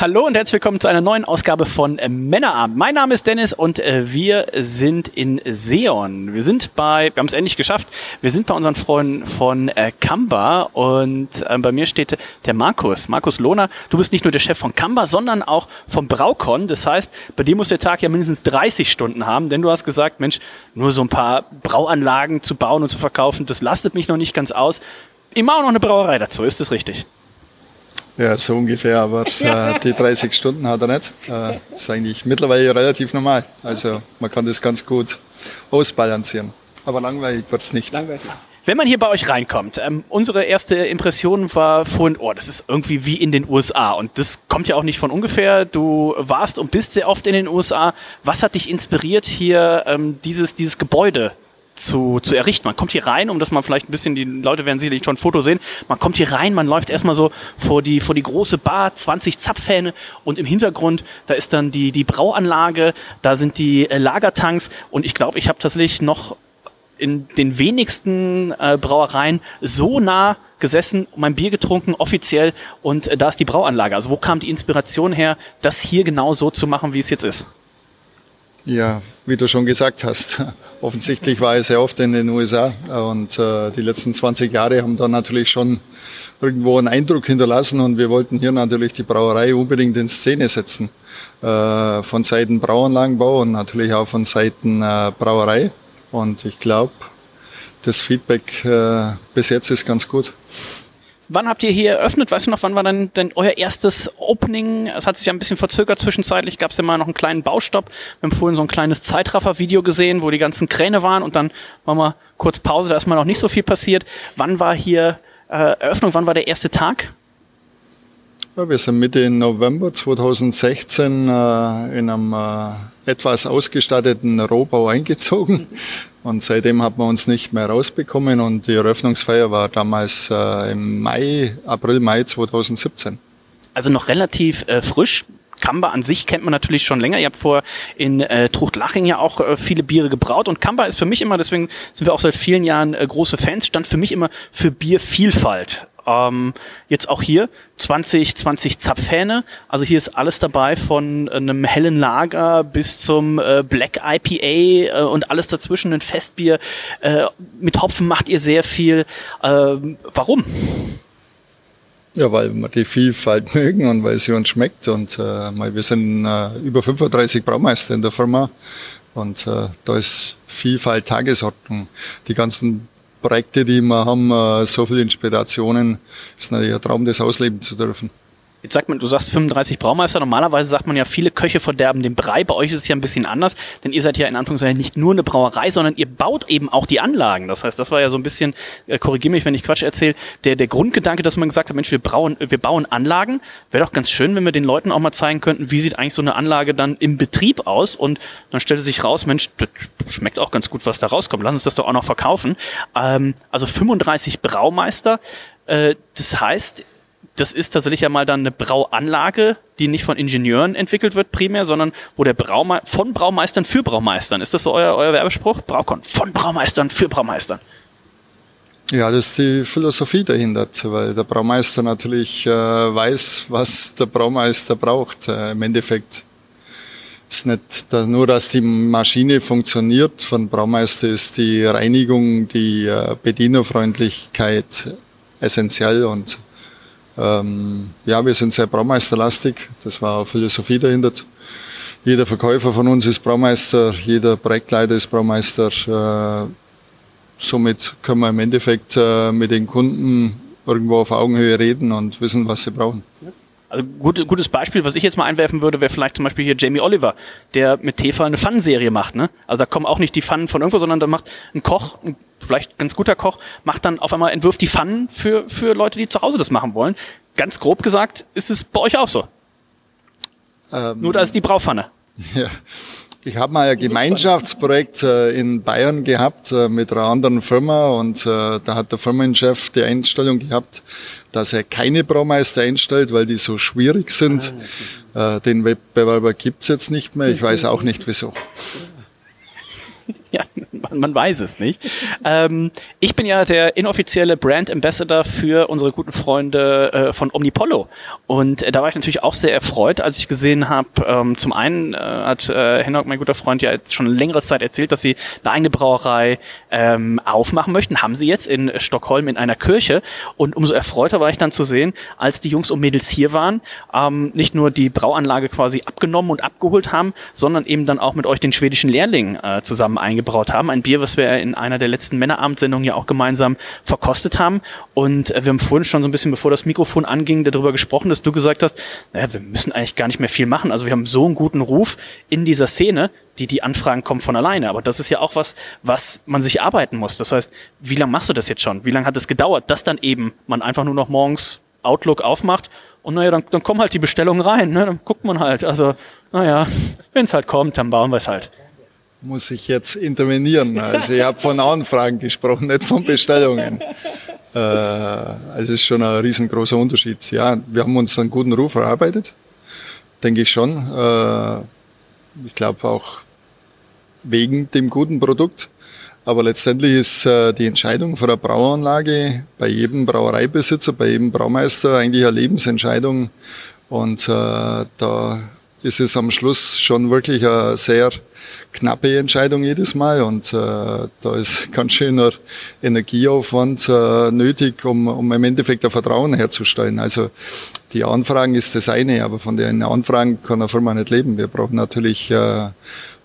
Hallo und herzlich willkommen zu einer neuen Ausgabe von äh, Männerabend. Mein Name ist Dennis und äh, wir sind in Seon. Wir sind bei, wir haben es endlich geschafft, wir sind bei unseren Freunden von äh, Kamba und äh, bei mir steht der Markus, Markus Lohner. Du bist nicht nur der Chef von Kamba, sondern auch vom Braukon. Das heißt, bei dir muss der Tag ja mindestens 30 Stunden haben, denn du hast gesagt, Mensch, nur so ein paar Brauanlagen zu bauen und zu verkaufen, das lastet mich noch nicht ganz aus. Immer auch noch eine Brauerei dazu, ist das richtig? Ja, so ungefähr, aber äh, die 30 Stunden hat er nicht. Äh, ist eigentlich mittlerweile relativ normal. Also man kann das ganz gut ausbalancieren. Aber langweilig wird's nicht. Langweilig. Wenn man hier bei euch reinkommt, ähm, unsere erste Impression war vorhin, oh, das ist irgendwie wie in den USA. Und das kommt ja auch nicht von ungefähr. Du warst und bist sehr oft in den USA. Was hat dich inspiriert, hier ähm, dieses, dieses Gebäude zu, zu errichten. Man kommt hier rein, um das mal vielleicht ein bisschen, die Leute werden sicherlich schon ein Foto sehen, man kommt hier rein, man läuft erstmal so vor die, vor die große Bar, 20 Zapfhähne und im Hintergrund, da ist dann die, die Brauanlage, da sind die äh, Lagertanks und ich glaube, ich habe tatsächlich noch in den wenigsten äh, Brauereien so nah gesessen, mein Bier getrunken, offiziell, und äh, da ist die Brauanlage. Also wo kam die Inspiration her, das hier genau so zu machen, wie es jetzt ist? Ja, wie du schon gesagt hast, offensichtlich war ich sehr oft in den USA und äh, die letzten 20 Jahre haben da natürlich schon irgendwo einen Eindruck hinterlassen und wir wollten hier natürlich die Brauerei unbedingt in Szene setzen. Äh, von Seiten Brauanlagenbau und natürlich auch von Seiten äh, Brauerei. Und ich glaube, das Feedback äh, bis jetzt ist ganz gut. Wann habt ihr hier eröffnet? Weißt du noch, wann war denn, denn euer erstes Opening? Es hat sich ja ein bisschen verzögert zwischenzeitlich. Gab es ja mal noch einen kleinen Baustopp. Wir haben vorhin so ein kleines Zeitraffer-Video gesehen, wo die ganzen Kräne waren und dann waren wir kurz Pause, da ist mal noch nicht so viel passiert. Wann war hier äh, Eröffnung? Wann war der erste Tag? Ja, wir sind Mitte November 2016 äh, in einem äh, etwas ausgestatteten Rohbau eingezogen und seitdem hat man uns nicht mehr rausbekommen und die Eröffnungsfeier war damals äh, im Mai, April, Mai 2017. Also noch relativ äh, frisch. Kamba an sich kennt man natürlich schon länger. Ihr habt vor in äh, Truchtlaching ja auch äh, viele Biere gebraut und Kamba ist für mich immer, deswegen sind wir auch seit vielen Jahren äh, große Fans, stand für mich immer für Biervielfalt. Ähm, jetzt auch hier 20, 20 Zapfhähne. Also hier ist alles dabei von einem hellen Lager bis zum äh, Black IPA äh, und alles dazwischen, ein Festbier. Äh, mit Hopfen macht ihr sehr viel. Ähm, warum? Ja, weil wir die Vielfalt mögen und weil sie uns schmeckt. Und äh, wir sind äh, über 35 Braumeister in der Firma und äh, da ist Vielfalt Tagesordnung. Die ganzen Projekte, die wir haben, äh, so viele Inspirationen, ist natürlich ein Traum, das ausleben zu dürfen. Jetzt sagt man, du sagst 35 Braumeister. Normalerweise sagt man ja, viele Köche verderben den Brei. Bei euch ist es ja ein bisschen anders, denn ihr seid ja in Anführungszeichen nicht nur eine Brauerei, sondern ihr baut eben auch die Anlagen. Das heißt, das war ja so ein bisschen, äh, korrigier mich, wenn ich Quatsch erzähle, der, der Grundgedanke, dass man gesagt hat, Mensch, wir, brauen, wir bauen Anlagen. Wäre doch ganz schön, wenn wir den Leuten auch mal zeigen könnten, wie sieht eigentlich so eine Anlage dann im Betrieb aus. Und dann stellte sich raus, Mensch, das schmeckt auch ganz gut, was da rauskommt. Lass uns das doch auch noch verkaufen. Ähm, also 35 Braumeister. Äh, das heißt, das ist tatsächlich ja mal dann eine Brauanlage, die nicht von Ingenieuren entwickelt wird primär, sondern wo der Braumeister von Braumeistern für Braumeistern. Ist das so euer, euer Werbespruch? Braukon von Braumeistern für Braumeistern. Ja, das ist die Philosophie dahinter, weil der Braumeister natürlich äh, weiß, was der Braumeister braucht. Äh, Im Endeffekt ist nicht da, nur, dass die Maschine funktioniert. Von Braumeister ist die Reinigung, die äh, Bedienerfreundlichkeit essentiell und ähm, ja, wir sind sehr Braumeisterlastig. Das war auch Philosophie dahinter. Jeder Verkäufer von uns ist Braumeister, jeder Projektleiter ist Braumeister. Äh, somit können wir im Endeffekt äh, mit den Kunden irgendwo auf Augenhöhe reden und wissen, was sie brauchen. Also gut, gutes Beispiel, was ich jetzt mal einwerfen würde, wäre vielleicht zum Beispiel hier Jamie Oliver, der mit Tefa eine Pfannenserie macht. Ne? Also da kommen auch nicht die Pfannen von irgendwo, sondern da macht ein Koch, ein vielleicht ganz guter Koch, macht dann auf einmal, entwirft die Pfannen für, für Leute, die zu Hause das machen wollen. Ganz grob gesagt, ist es bei euch auch so. Ähm, Nur da ist die Braupfanne. Ja. Ich habe mal ein Gemeinschaftsprojekt äh, in Bayern gehabt äh, mit einer anderen Firma und äh, da hat der Firmenchef die Einstellung gehabt, dass er keine Braumeister einstellt, weil die so schwierig sind. Ah, den Wettbewerber gibt's jetzt nicht mehr. Ich weiß auch nicht wieso. Ja, man, man weiß es nicht. Ähm, ich bin ja der inoffizielle Brand Ambassador für unsere guten Freunde äh, von Omnipollo. Und äh, da war ich natürlich auch sehr erfreut, als ich gesehen habe, ähm, zum einen äh, hat äh, Henok, mein guter Freund, ja jetzt schon längere Zeit erzählt, dass sie eine eigene Brauerei ähm, aufmachen möchten. Haben sie jetzt in Stockholm in einer Kirche. Und umso erfreuter war ich dann zu sehen, als die Jungs und Mädels hier waren, ähm, nicht nur die Brauanlage quasi abgenommen und abgeholt haben, sondern eben dann auch mit euch den schwedischen Lehrling äh, zusammen eingebraut haben. Ein Bier, was wir in einer der letzten Männerabendsendungen ja auch gemeinsam verkostet haben. Und äh, wir haben vorhin schon so ein bisschen, bevor das Mikrofon anging, darüber gesprochen, dass du gesagt hast, naja, wir müssen eigentlich gar nicht mehr viel machen. Also wir haben so einen guten Ruf in dieser Szene, die, die Anfragen kommen von alleine. Aber das ist ja auch was, was man sich arbeiten muss. Das heißt, wie lange machst du das jetzt schon? Wie lange hat es gedauert, dass dann eben man einfach nur noch morgens Outlook aufmacht und naja, dann, dann kommen halt die Bestellungen rein, ne? dann guckt man halt. Also, naja, wenn es halt kommt, dann bauen wir es halt muss ich jetzt intervenieren. Also ich habe von Anfragen gesprochen, nicht von Bestellungen. Äh, also es ist schon ein riesengroßer Unterschied. Ja, wir haben uns einen guten Ruf erarbeitet, denke ich schon. Äh, ich glaube auch wegen dem guten Produkt. Aber letztendlich ist äh, die Entscheidung für eine Brauanlage bei jedem Brauereibesitzer, bei jedem Braumeister eigentlich eine Lebensentscheidung. Und äh, da ist es am Schluss schon wirklich eine sehr knappe Entscheidung jedes Mal und äh, da ist ganz schöner Energieaufwand äh, nötig, um, um im Endeffekt ein Vertrauen herzustellen. Also die Anfragen ist das eine, aber von den Anfragen kann eine Firma nicht leben. Wir brauchen natürlich äh,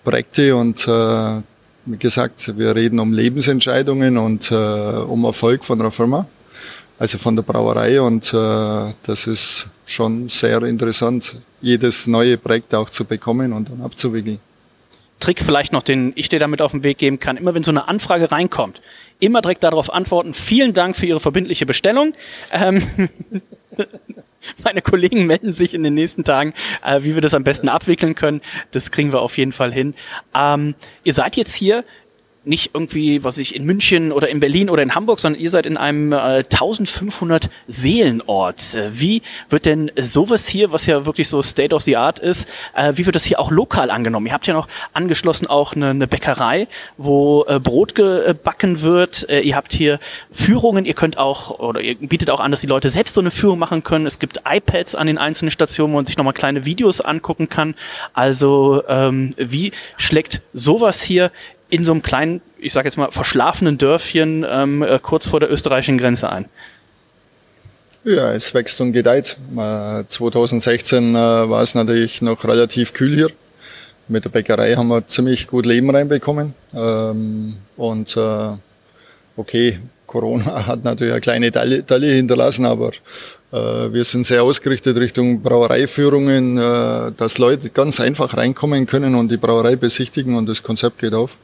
Projekte und äh, wie gesagt, wir reden um Lebensentscheidungen und äh, um Erfolg von einer Firma, also von der Brauerei und äh, das ist schon sehr interessant, jedes neue Projekt auch zu bekommen und dann abzuwickeln. Trick vielleicht noch, den ich dir damit auf den Weg geben kann. Immer wenn so eine Anfrage reinkommt, immer direkt darauf antworten. Vielen Dank für Ihre verbindliche Bestellung. Ähm, meine Kollegen melden sich in den nächsten Tagen, äh, wie wir das am besten abwickeln können. Das kriegen wir auf jeden Fall hin. Ähm, ihr seid jetzt hier nicht irgendwie, was ich in München oder in Berlin oder in Hamburg, sondern ihr seid in einem äh, 1500 Seelenort. Äh, wie wird denn sowas hier, was ja wirklich so State of the Art ist, äh, wie wird das hier auch lokal angenommen? Ihr habt ja noch angeschlossen auch eine, eine Bäckerei, wo äh, Brot gebacken wird. Äh, ihr habt hier Führungen, ihr könnt auch oder ihr bietet auch an, dass die Leute selbst so eine Führung machen können. Es gibt iPads an den einzelnen Stationen, wo man sich nochmal kleine Videos angucken kann. Also ähm, wie schlägt sowas hier in so einem kleinen, ich sage jetzt mal, verschlafenen Dörfchen ähm, äh, kurz vor der österreichischen Grenze ein? Ja, es wächst und gedeiht. Äh, 2016 äh, war es natürlich noch relativ kühl hier. Mit der Bäckerei haben wir ziemlich gut Leben reinbekommen. Ähm, und äh, okay, Corona hat natürlich eine kleine Taille hinterlassen, aber äh, wir sind sehr ausgerichtet Richtung Brauereiführungen, äh, dass Leute ganz einfach reinkommen können und die Brauerei besichtigen und das Konzept geht auf.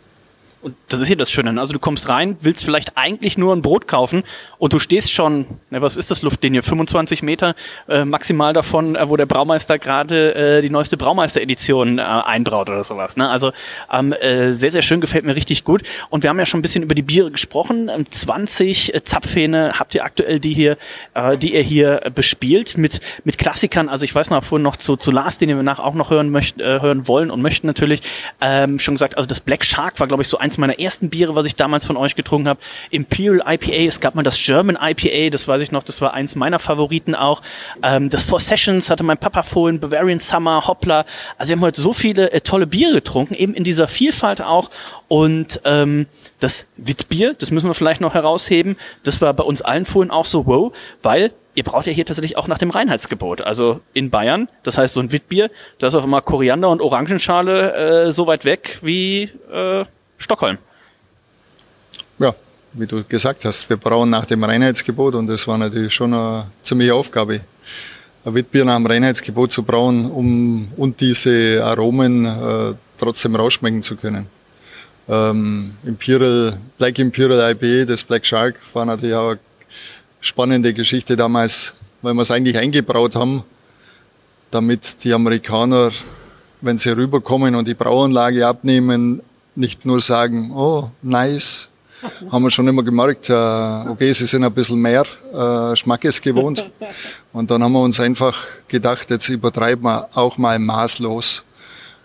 Und das ist hier das Schöne. Ne? Also du kommst rein, willst vielleicht eigentlich nur ein Brot kaufen und du stehst schon, ne, was ist das Luftlinie? 25 Meter äh, maximal davon, äh, wo der Braumeister gerade äh, die neueste Braumeister-Edition äh, einbraut oder sowas. Ne? Also ähm, äh, sehr, sehr schön, gefällt mir richtig gut. Und wir haben ja schon ein bisschen über die Biere gesprochen. 20 äh, Zapfhähne habt ihr aktuell, die hier, äh, die ihr hier bespielt mit mit Klassikern. Also ich weiß noch vorhin noch zu, zu Lars, den wir nach auch noch hören möchten, äh, hören wollen und möchten natürlich. Ähm, schon gesagt, also das Black Shark war glaube ich so eins meiner ersten Biere, was ich damals von euch getrunken habe. Imperial IPA, es gab mal das German IPA, das weiß ich noch, das war eins meiner Favoriten auch. Ähm, das Four Sessions hatte mein Papa vorhin, Bavarian Summer, Hoppler. Also wir haben heute so viele äh, tolle Biere getrunken, eben in dieser Vielfalt auch. Und ähm, das Witbier, das müssen wir vielleicht noch herausheben, das war bei uns allen vorhin auch so wow, weil ihr braucht ja hier tatsächlich auch nach dem Reinheitsgebot. Also in Bayern, das heißt so ein Witbier, da ist auch immer Koriander und Orangenschale äh, so weit weg wie äh, Stockholm. Ja, wie du gesagt hast, wir brauen nach dem Reinheitsgebot und das war natürlich schon eine ziemliche Aufgabe, ein Witbier nach dem Reinheitsgebot zu brauen, um und diese Aromen äh, trotzdem rausschmecken zu können. Ähm, Imperial, Black Imperial IPA, das Black Shark, war natürlich auch eine spannende Geschichte damals, weil wir es eigentlich eingebraut haben damit die Amerikaner, wenn sie rüberkommen und die Brauanlage abnehmen, nicht nur sagen, oh, nice, haben wir schon immer gemerkt, äh, okay, sie sind ein bisschen mehr äh, Schmackes gewohnt. Und dann haben wir uns einfach gedacht, jetzt übertreiben wir auch mal maßlos.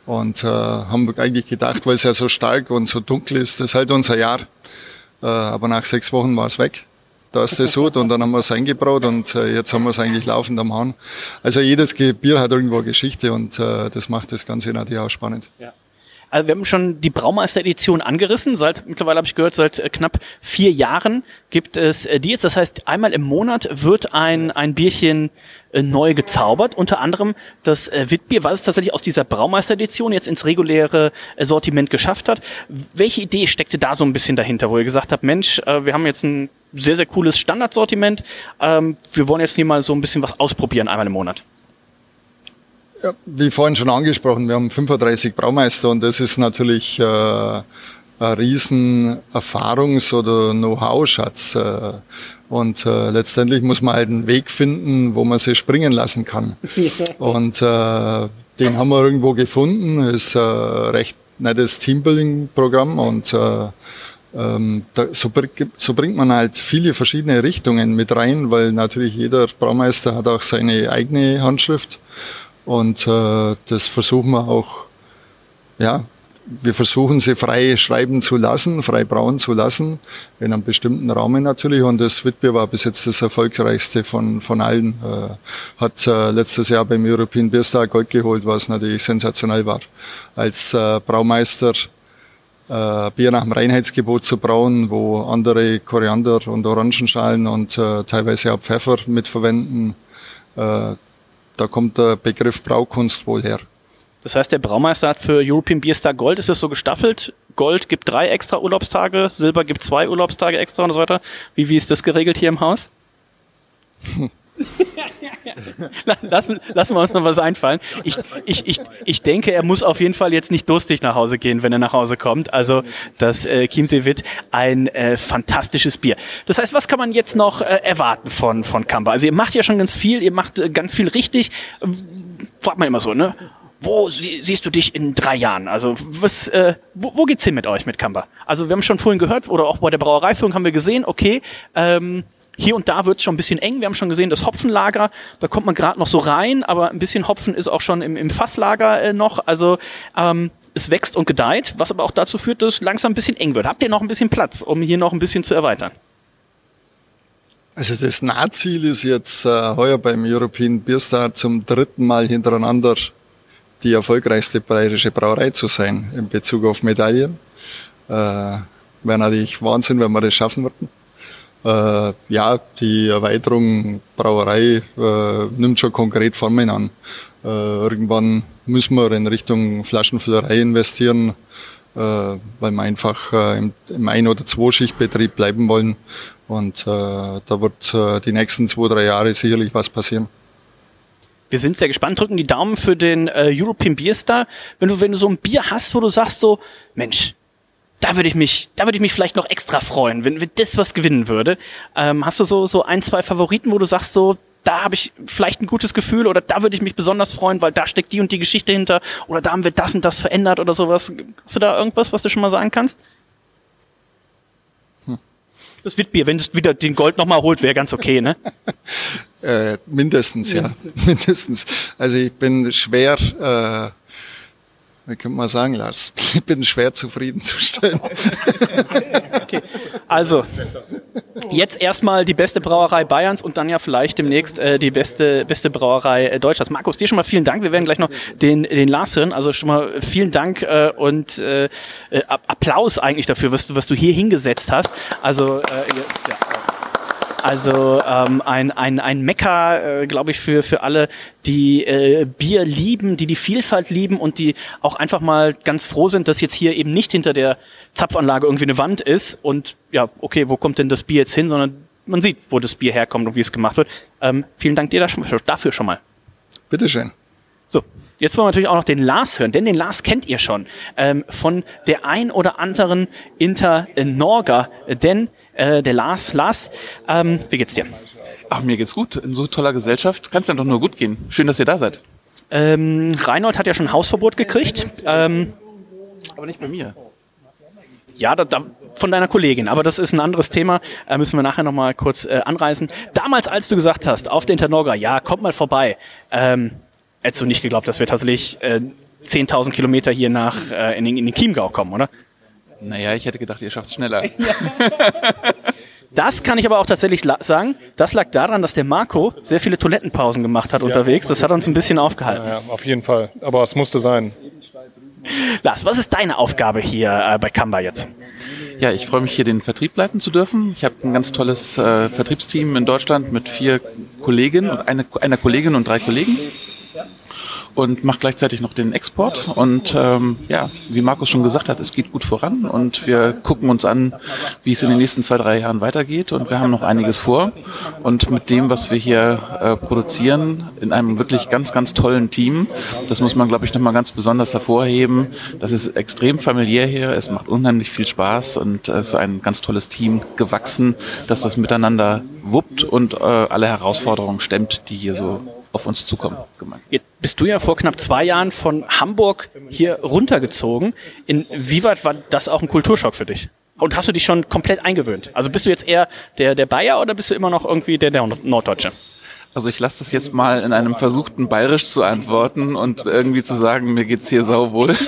Und äh, haben eigentlich gedacht, weil es ja so stark und so dunkel ist, das ist halt unser Jahr. Aber nach sechs Wochen war es weg. Da ist das Hut und dann haben wir es eingebraut und jetzt haben wir es eigentlich laufend am Hahn. Also jedes Bier hat irgendwo eine Geschichte und das macht das Ganze natürlich auch spannend. Ja. Also wir haben schon die Braumeister-Edition angerissen. Seit mittlerweile habe ich gehört, seit äh, knapp vier Jahren gibt es äh, die jetzt. Das heißt, einmal im Monat wird ein ein Bierchen äh, neu gezaubert. Unter anderem das äh, Witbier, was es tatsächlich aus dieser Braumeister-Edition jetzt ins reguläre Sortiment geschafft hat. Welche Idee steckte da so ein bisschen dahinter, wo ihr gesagt habt, Mensch, wir haben jetzt ein sehr sehr cooles Standardsortiment. Ähm, wir wollen jetzt hier mal so ein bisschen was ausprobieren einmal im Monat. Ja, wie vorhin schon angesprochen, wir haben 35 Braumeister und das ist natürlich äh, ein riesen Erfahrungs- oder Know-how-Schatz. Äh, und äh, letztendlich muss man halt einen Weg finden, wo man sie springen lassen kann. und äh, den haben wir irgendwo gefunden. Ist äh, recht nettes Teambuilding-Programm und äh, ähm, da, so, so, bringt man halt viele verschiedene Richtungen mit rein, weil natürlich jeder Braumeister hat auch seine eigene Handschrift. Und äh, das versuchen wir auch, ja, wir versuchen sie frei schreiben zu lassen, frei brauen zu lassen, in einem bestimmten Rahmen natürlich. Und das Witbier war bis jetzt das erfolgreichste von, von allen. Äh, hat äh, letztes Jahr beim European Beer Star Gold geholt, was natürlich sensationell war. Als äh, Braumeister äh, Bier nach dem Reinheitsgebot zu brauen, wo andere Koriander und Orangenschalen und äh, teilweise auch Pfeffer mitverwenden. Äh, da kommt der Begriff Braukunst wohl her. Das heißt, der Braumeister hat für European Beer Star Gold, ist das so gestaffelt? Gold gibt drei extra Urlaubstage, Silber gibt zwei Urlaubstage extra und so weiter. Wie, wie ist das geregelt hier im Haus? lassen, lassen wir uns noch was einfallen. Ich, ich, ich, ich denke, er muss auf jeden Fall jetzt nicht durstig nach Hause gehen, wenn er nach Hause kommt. Also das äh, Chiemsee wird ein äh, fantastisches Bier. Das heißt, was kann man jetzt noch äh, erwarten von, von Kamba? Also ihr macht ja schon ganz viel, ihr macht äh, ganz viel richtig. Fragt man immer so, ne? Wo sie, siehst du dich in drei Jahren? Also was, äh, wo, wo geht's hin mit euch, mit Kamba? Also wir haben schon vorhin gehört, oder auch bei der Brauereiführung haben wir gesehen, okay, ähm, hier und da wird es schon ein bisschen eng. Wir haben schon gesehen, das Hopfenlager, da kommt man gerade noch so rein, aber ein bisschen Hopfen ist auch schon im, im Fasslager äh, noch. Also ähm, es wächst und gedeiht, was aber auch dazu führt, dass es langsam ein bisschen eng wird. Habt ihr noch ein bisschen Platz, um hier noch ein bisschen zu erweitern? Also das Nahziel ist jetzt äh, heuer beim European Beer Star zum dritten Mal hintereinander die erfolgreichste bayerische Brauerei zu sein in Bezug auf Medaillen. Äh, Wäre natürlich Wahnsinn, wenn wir das schaffen würden. Äh, ja, die Erweiterung Brauerei äh, nimmt schon konkret Formen an. Äh, irgendwann müssen wir in Richtung Flaschenfüllerei investieren, äh, weil wir einfach äh, im, im Ein- oder Zwei-Schichtbetrieb bleiben wollen. Und äh, da wird äh, die nächsten zwei, drei Jahre sicherlich was passieren. Wir sind sehr gespannt, drücken die Daumen für den äh, European Beer Star. Wenn du, wenn du so ein Bier hast, wo du sagst so, Mensch, da würde ich mich, da würde ich mich vielleicht noch extra freuen, wenn, wenn das was gewinnen würde. Ähm, hast du so, so ein, zwei Favoriten, wo du sagst so, da habe ich vielleicht ein gutes Gefühl oder da würde ich mich besonders freuen, weil da steckt die und die Geschichte hinter oder da haben wir das und das verändert oder sowas. Hast du da irgendwas, was du schon mal sagen kannst? Hm. Das Witbier, wenn es wieder den Gold nochmal holt, wäre ganz okay, ne? äh, mindestens, ja. mindestens. Also ich bin schwer äh, wie könnte man sagen, Lars? Ich bin schwer zufriedenzustellen. okay. Also, jetzt erstmal die beste Brauerei Bayerns und dann ja vielleicht demnächst äh, die beste, beste Brauerei äh, Deutschlands. Markus, dir schon mal vielen Dank. Wir werden gleich noch den, den Lars hören. Also schon mal vielen Dank äh, und äh, äh Applaus eigentlich dafür, was du, was du hier hingesetzt hast. Also, äh, ja. Also ähm, ein, ein, ein Mecker, äh, glaube ich, für, für alle, die äh, Bier lieben, die die Vielfalt lieben und die auch einfach mal ganz froh sind, dass jetzt hier eben nicht hinter der Zapfanlage irgendwie eine Wand ist und ja, okay, wo kommt denn das Bier jetzt hin, sondern man sieht, wo das Bier herkommt und wie es gemacht wird. Ähm, vielen Dank dir dafür schon mal. Bitteschön. So, Jetzt wollen wir natürlich auch noch den Lars hören, denn den Lars kennt ihr schon ähm, von der ein oder anderen Inter Norga, denn äh, der Lars. Lars, ähm, wie geht's dir? Ach, mir geht's gut. In so toller Gesellschaft kann es ja doch nur gut gehen. Schön, dass ihr da seid. Ähm, Reinhold hat ja schon Hausverbot gekriegt. Ähm, Aber nicht bei mir. ja, da, da, von deiner Kollegin, aber das ist ein anderes Thema. Äh, müssen wir nachher nochmal kurz äh, anreißen. Damals, als du gesagt hast, auf der Internorga, ja, kommt mal vorbei, ähm, hättest du nicht geglaubt, dass wir tatsächlich äh, 10.000 Kilometer hier nach äh, in, den, in den Chiemgau kommen, oder? Naja, ich hätte gedacht, ihr schafft es schneller. Das kann ich aber auch tatsächlich sagen. Das lag daran, dass der Marco sehr viele Toilettenpausen gemacht hat unterwegs. Das hat uns ein bisschen aufgehalten. Ja, auf jeden Fall. Aber es musste sein. Lars, was ist deine Aufgabe hier äh, bei Kamba jetzt? Ja, ich freue mich hier den Vertrieb leiten zu dürfen. Ich habe ein ganz tolles äh, Vertriebsteam in Deutschland mit vier Kolleginnen und eine, einer Kollegin und drei Kollegen und mache gleichzeitig noch den Export. Und ähm, ja, wie Markus schon gesagt hat, es geht gut voran und wir gucken uns an, wie es in den nächsten zwei, drei Jahren weitergeht und wir haben noch einiges vor. Und mit dem, was wir hier äh, produzieren, in einem wirklich ganz, ganz tollen Team, das muss man, glaube ich, nochmal ganz besonders hervorheben. Das ist extrem familiär hier, es macht unheimlich viel Spaß und es ist ein ganz tolles Team gewachsen, das das miteinander wuppt und äh, alle Herausforderungen stemmt, die hier so auf uns zukommen. Jetzt bist du ja vor knapp zwei Jahren von Hamburg hier runtergezogen. Inwieweit war das auch ein Kulturschock für dich? Und hast du dich schon komplett eingewöhnt? Also bist du jetzt eher der, der Bayer oder bist du immer noch irgendwie der, der Norddeutsche? Also ich lasse das jetzt mal in einem versuchten Bayerisch zu antworten und irgendwie zu sagen, mir geht's hier sauwohl.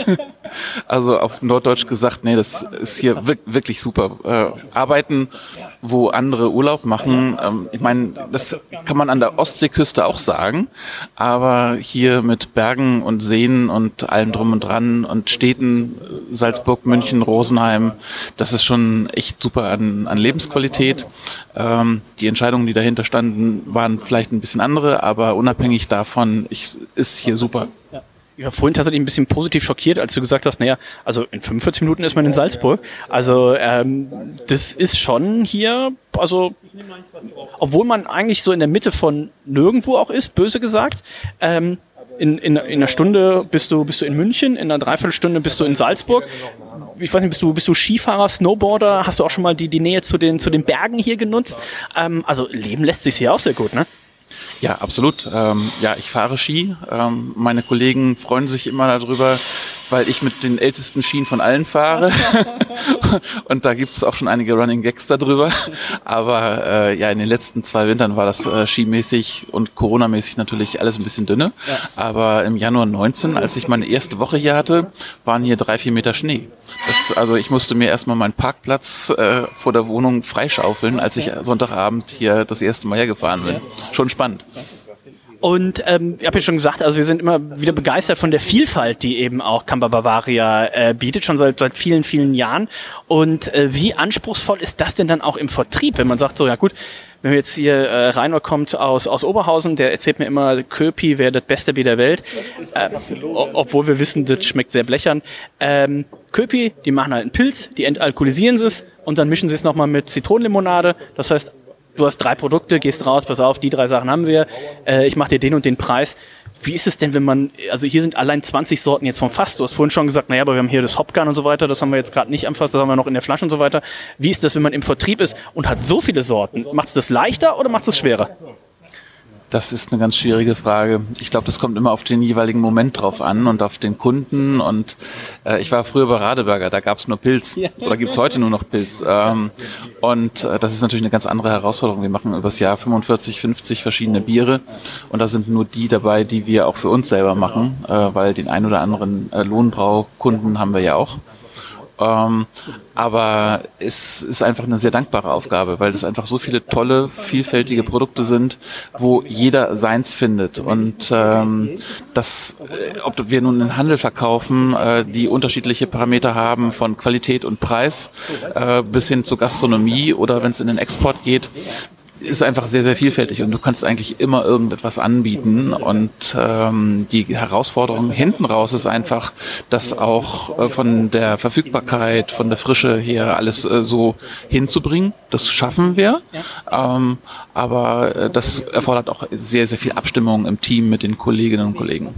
Also auf Norddeutsch gesagt, nee, das ist hier wirk- wirklich super. Äh, arbeiten, wo andere Urlaub machen. Ähm, ich meine, das kann man an der Ostseeküste auch sagen, aber hier mit Bergen und Seen und allem drum und dran und Städten, Salzburg, München, Rosenheim, das ist schon echt super an, an Lebensqualität. Ähm, die Entscheidungen, die dahinter standen, waren vielleicht ein bisschen andere, aber unabhängig davon, ich, ist hier super. Ich war vorhin tatsächlich ein bisschen positiv schockiert, als du gesagt hast, naja, also in 45 Minuten ist man in Salzburg. Also ähm, das ist schon hier, also obwohl man eigentlich so in der Mitte von nirgendwo auch ist, böse gesagt, ähm, in, in, in einer Stunde bist du, bist du in München, in einer Dreiviertelstunde bist du in Salzburg. Ich weiß nicht, bist du, bist du Skifahrer, Snowboarder? Hast du auch schon mal die, die Nähe zu den, zu den Bergen hier genutzt? Ähm, also leben lässt sich hier auch sehr gut, ne? Ja, absolut. Ähm, ja, ich fahre Ski. Ähm, meine Kollegen freuen sich immer darüber, weil ich mit den ältesten Skien von allen fahre. und da gibt es auch schon einige Running Gags darüber. Aber äh, ja, in den letzten zwei Wintern war das äh, skimäßig und Corona-mäßig natürlich alles ein bisschen dünne. Aber im Januar 19, als ich meine erste Woche hier hatte, waren hier drei, vier Meter Schnee. Das, also ich musste mir erstmal meinen Parkplatz äh, vor der Wohnung freischaufeln, als ich Sonntagabend hier das erste Mal hergefahren bin. Schon spannend. Und ähm, ich habe ja schon gesagt, also wir sind immer wieder begeistert von der Vielfalt, die eben auch Kamba Bavaria äh, bietet, schon seit, seit vielen, vielen Jahren. Und äh, wie anspruchsvoll ist das denn dann auch im Vertrieb, wenn man sagt, so ja gut, wenn jetzt hier äh, Rainer kommt aus, aus Oberhausen, der erzählt mir immer, Köpi wäre das beste Bier der Welt, äh, obwohl wir wissen, das schmeckt sehr blechern. Ähm, Köpi, die machen halt einen Pilz, die entalkoholisieren sie es und dann mischen sie es nochmal mit Zitronenlimonade. Das heißt, du hast drei Produkte, gehst raus, pass auf, die drei Sachen haben wir, äh, ich mache dir den und den Preis. Wie ist es denn, wenn man, also hier sind allein 20 Sorten jetzt vom Fass. Du hast vorhin schon gesagt, naja, aber wir haben hier das Hopgun und so weiter, das haben wir jetzt gerade nicht am Fass, das haben wir noch in der Flasche und so weiter. Wie ist das, wenn man im Vertrieb ist und hat so viele Sorten? Macht es das leichter oder macht es schwerer? Das ist eine ganz schwierige Frage. Ich glaube, das kommt immer auf den jeweiligen Moment drauf an und auf den Kunden. Und äh, ich war früher bei Radeberger, da gab es nur Pilz. Oder gibt es heute nur noch Pilz. Ähm, und äh, das ist natürlich eine ganz andere Herausforderung. Wir machen übers Jahr 45, 50 verschiedene Biere. Und da sind nur die dabei, die wir auch für uns selber machen, äh, weil den ein oder anderen äh, Lohnbraukunden haben wir ja auch. Ähm, aber es ist einfach eine sehr dankbare Aufgabe, weil das einfach so viele tolle, vielfältige Produkte sind, wo jeder seins findet. Und ähm, das, äh, ob wir nun einen Handel verkaufen, äh, die unterschiedliche Parameter haben von Qualität und Preis, äh, bis hin zur Gastronomie oder wenn es in den Export geht, ist einfach sehr, sehr vielfältig und du kannst eigentlich immer irgendetwas anbieten. Und ähm, die Herausforderung hinten raus ist einfach, das auch äh, von der Verfügbarkeit, von der Frische her alles äh, so hinzubringen. Das schaffen wir. Ähm, aber äh, das erfordert auch sehr, sehr viel Abstimmung im Team mit den Kolleginnen und Kollegen.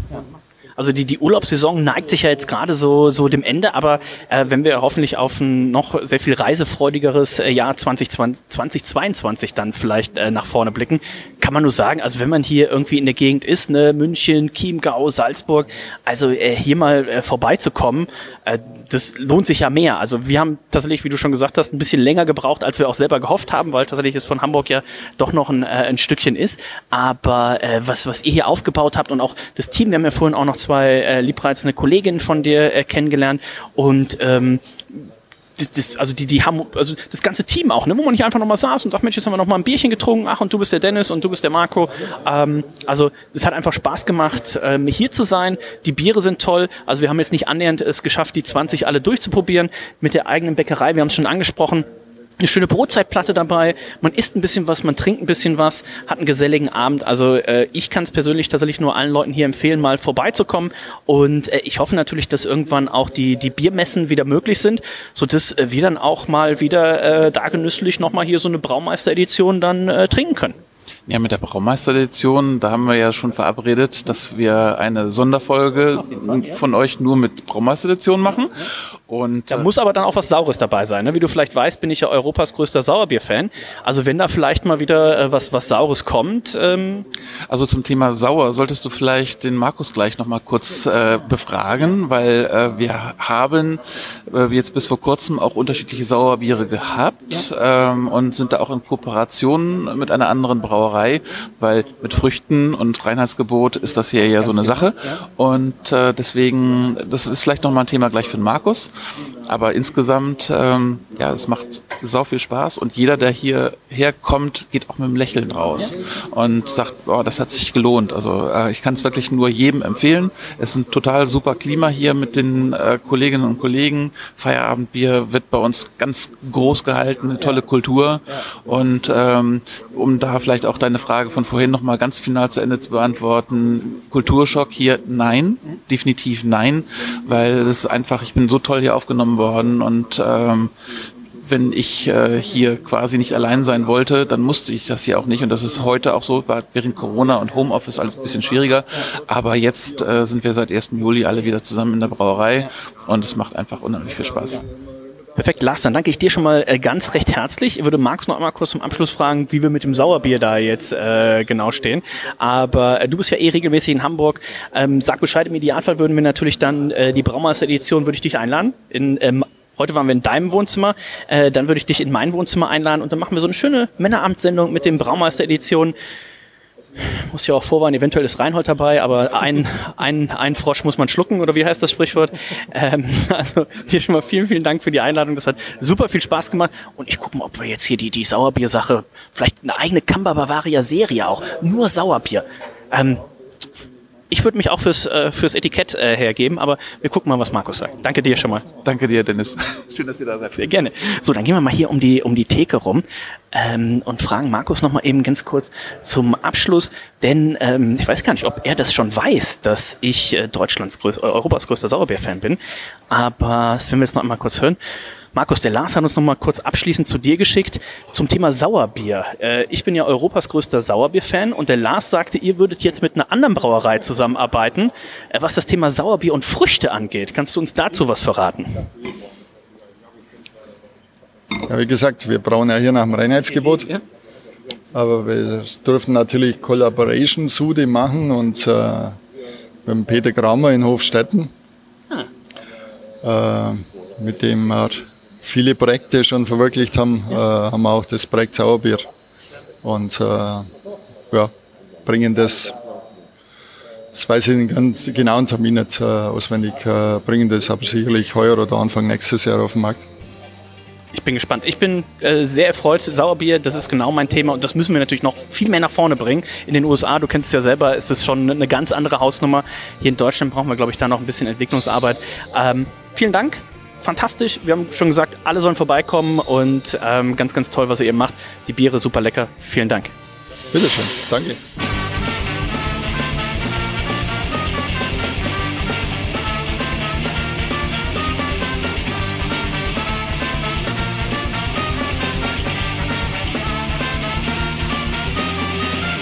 Also die, die Urlaubssaison neigt sich ja jetzt gerade so, so dem Ende, aber äh, wenn wir hoffentlich auf ein noch sehr viel reisefreudigeres äh, Jahr 2020, 2022 dann vielleicht äh, nach vorne blicken, kann man nur sagen, also wenn man hier irgendwie in der Gegend ist, ne, München, Chiemgau, Salzburg, also äh, hier mal äh, vorbeizukommen, äh, das lohnt sich ja mehr. Also wir haben tatsächlich, wie du schon gesagt hast, ein bisschen länger gebraucht, als wir auch selber gehofft haben, weil tatsächlich es von Hamburg ja doch noch ein, äh, ein Stückchen ist. Aber äh, was, was ihr hier aufgebaut habt und auch das Team, wir haben ja vorhin auch noch zwei äh, liebreizende Kolleginnen von dir äh, kennengelernt und ähm, das, das, also die, die haben, also das ganze Team auch, ne, wo man nicht einfach nochmal saß und sagt, Mensch, jetzt haben wir nochmal ein Bierchen getrunken, ach, und du bist der Dennis und du bist der Marco. Ähm, also es hat einfach Spaß gemacht, ähm, hier zu sein. Die Biere sind toll. Also wir haben jetzt nicht annähernd es geschafft, die 20 alle durchzuprobieren mit der eigenen Bäckerei. Wir haben es schon angesprochen eine schöne Brotzeitplatte dabei, man isst ein bisschen was, man trinkt ein bisschen was, hat einen geselligen Abend. Also äh, ich kann es persönlich tatsächlich nur allen Leuten hier empfehlen, mal vorbeizukommen. Und äh, ich hoffe natürlich, dass irgendwann auch die, die Biermessen wieder möglich sind, sodass äh, wir dann auch mal wieder äh, da genüsslich nochmal hier so eine Braumeister-Edition dann äh, trinken können. Ja, mit der Braumeister-Edition, da haben wir ja schon verabredet, dass wir eine Sonderfolge von euch nur mit Braumeister-Edition machen. Und, da muss aber dann auch was Saures dabei sein. Ne? Wie du vielleicht weißt, bin ich ja Europas größter Sauerbier-Fan. Also wenn da vielleicht mal wieder äh, was, was Saures kommt. Ähm also zum Thema Sauer solltest du vielleicht den Markus gleich nochmal kurz äh, befragen, weil äh, wir haben äh, jetzt bis vor kurzem auch unterschiedliche Sauerbiere gehabt ja. ähm, und sind da auch in Kooperation mit einer anderen Brauerei, weil mit Früchten und Reinheitsgebot ist das hier ja so eine Sache. Und äh, deswegen, das ist vielleicht nochmal ein Thema gleich für den Markus. Aber insgesamt, ähm, ja, es macht sau viel Spaß. Und jeder, der hier herkommt, geht auch mit einem Lächeln raus und sagt, oh, das hat sich gelohnt. Also äh, ich kann es wirklich nur jedem empfehlen. Es ist ein total super Klima hier mit den äh, Kolleginnen und Kollegen. Feierabendbier wird bei uns ganz groß gehalten, eine tolle Kultur. Und ähm, um da vielleicht auch deine Frage von vorhin nochmal ganz final zu Ende zu beantworten, Kulturschock hier, nein, definitiv nein, weil es einfach, ich bin so toll hier aufgenommen worden und ähm, wenn ich äh, hier quasi nicht allein sein wollte, dann musste ich das hier auch nicht. Und das ist heute auch so, war während Corona und Homeoffice alles ein bisschen schwieriger. Aber jetzt äh, sind wir seit 1. Juli alle wieder zusammen in der Brauerei und es macht einfach unheimlich viel Spaß. Perfekt, Lars, dann danke ich dir schon mal äh, ganz recht herzlich. Ich würde Markus noch einmal kurz zum Abschluss fragen, wie wir mit dem Sauerbier da jetzt äh, genau stehen. Aber äh, du bist ja eh regelmäßig in Hamburg. Ähm, sag Bescheid, im Idealfall würden wir natürlich dann äh, die Braumeister-Edition, würde ich dich einladen. In, ähm, heute waren wir in deinem Wohnzimmer, äh, dann würde ich dich in mein Wohnzimmer einladen und dann machen wir so eine schöne Männerabendsendung mit dem Braumeister-Edition muss ja auch vorwarnen, eventuell ist Reinhold dabei, aber ein, ein, ein Frosch muss man schlucken, oder wie heißt das Sprichwort? Ähm, also hier schon mal vielen, vielen Dank für die Einladung. Das hat super viel Spaß gemacht. Und ich gucke mal, ob wir jetzt hier die, die Sauerbier-Sache, vielleicht eine eigene Kamba Bavaria-Serie auch, nur Sauerbier. Ähm, ich würde mich auch fürs, äh, fürs Etikett äh, hergeben, aber wir gucken mal, was Markus sagt. Danke dir schon mal. Danke dir, Dennis. Schön, dass ihr da seid. Sehr gerne. So, dann gehen wir mal hier um die, um die Theke rum ähm, und fragen Markus noch mal eben ganz kurz zum Abschluss, denn ähm, ich weiß gar nicht, ob er das schon weiß, dass ich äh, Deutschlands größ Europas größter Sauerbier-Fan bin, aber das werden wir jetzt noch einmal kurz hören. Markus, der Lars hat uns noch mal kurz abschließend zu dir geschickt zum Thema Sauerbier. Äh, ich bin ja Europas größter Sauerbier-Fan und der Lars sagte, ihr würdet jetzt mit einer anderen Brauerei zusammenarbeiten, äh, was das Thema Sauerbier und Früchte angeht. Kannst du uns dazu was verraten? Ja, wie gesagt, wir brauchen ja hier nach dem Reinheitsgebot. Aber wir dürfen natürlich Collaboration Sude machen und äh, mit dem Peter Kramer in Hofstetten, ah. äh, mit dem wir viele Projekte schon verwirklicht haben, äh, haben wir auch das Projekt Sauerbier. Und äh, ja, bringen das, das weiß ich den ganz genauen Termin nicht äh, auswendig, äh, bringen das aber sicherlich heuer oder Anfang nächstes Jahr auf den Markt. Ich bin gespannt. Ich bin äh, sehr erfreut. Sauerbier, das ist genau mein Thema und das müssen wir natürlich noch viel mehr nach vorne bringen. In den USA, du kennst es ja selber, ist es schon eine ganz andere Hausnummer. Hier in Deutschland brauchen wir, glaube ich, da noch ein bisschen Entwicklungsarbeit. Ähm, vielen Dank fantastisch. Wir haben schon gesagt, alle sollen vorbeikommen und ähm, ganz, ganz toll, was ihr eben macht. Die Biere super lecker. Vielen Dank. Bitteschön. Danke.